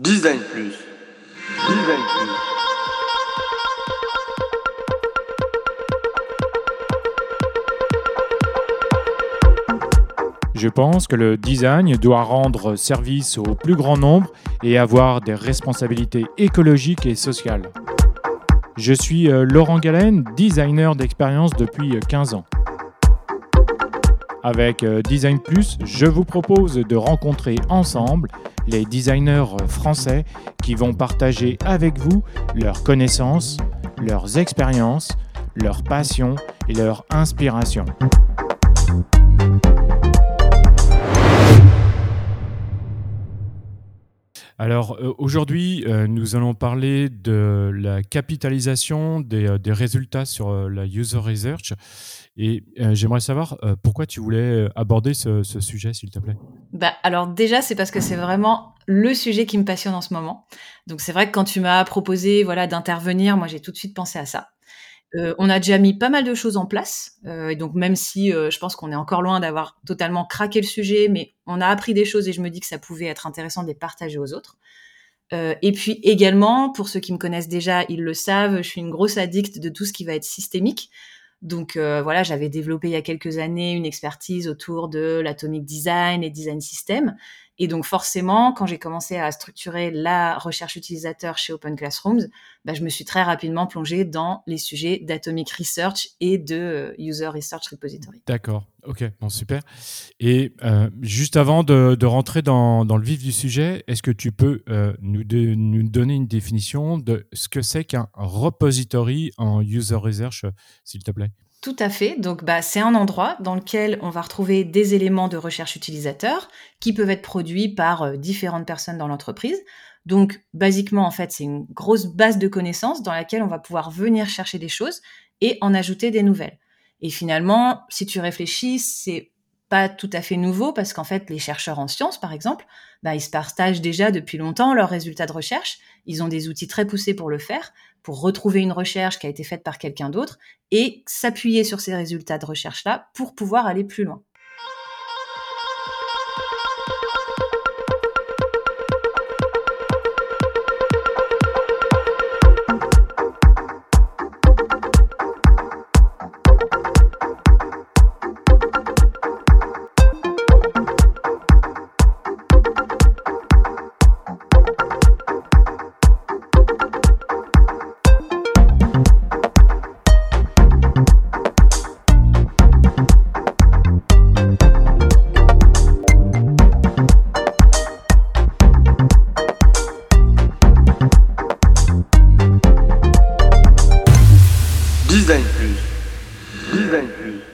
Design Plus. Design Plus. Je pense que le design doit rendre service au plus grand nombre et avoir des responsabilités écologiques et sociales. Je suis euh, Laurent Galen, designer d'expérience depuis 15 ans. Avec euh, Design Plus, je vous propose de rencontrer ensemble les designers français qui vont partager avec vous leurs connaissances, leurs expériences, leurs passions et leurs inspirations. Alors euh, aujourd'hui, euh, nous allons parler de la capitalisation des, euh, résultats sur la user research. Et j'aimerais savoir pourquoi tu voulais aborder ce, ce sujet, s'il te plaît? Bah, alors déjà, c'est parce que c'est vraiment le sujet qui me passionne en ce moment. Donc c'est vrai que quand tu m'as proposé voilà d'intervenir, moi j'ai tout de suite pensé à ça. Euh, on a déjà mis pas mal de choses en place, euh, et donc même si euh, je pense qu'on est encore loin d'avoir totalement craqué le sujet, mais on a appris des choses et je me dis que ça pouvait être intéressant de les partager aux autres. Et puis également, pour ceux qui me connaissent déjà, ils le savent, je suis une grosse addict de tout ce qui va être systémique. Donc voilà, j'avais développé il y a quelques années une expertise autour de l'atomic design et design system. Et donc forcément, quand j'ai commencé à structurer la recherche utilisateur chez Open Classrooms, bah, je me suis très rapidement plongée dans les sujets d'atomic research et de euh, user research repository. D'accord, ok, bon, super. Et euh, juste avant de, rentrer dans, le vif du sujet, est-ce que tu peux euh, nous, nous, donner une définition de ce que c'est qu'un repository en user research, s'il te plaît? Tout à fait. Donc, bah, c'est un endroit dans lequel on va retrouver des éléments de recherche utilisateur qui peuvent être produits par euh, différentes personnes dans l'entreprise. Donc, basiquement, en fait, c'est une grosse base de connaissances dans laquelle on va pouvoir venir chercher des choses et en ajouter des nouvelles. Et finalement, si tu réfléchis, c'est pas tout à fait nouveau parce qu'en fait, les chercheurs en sciences, par exemple, bah, ils se partagent déjà depuis longtemps leurs résultats de recherche. Ils ont des outils très poussés pour le faire pour retrouver une recherche qui a été faite par quelqu'un d'autre et s'appuyer sur ces résultats de recherche-là pour pouvoir aller plus loin. Design Plus. Design Plus.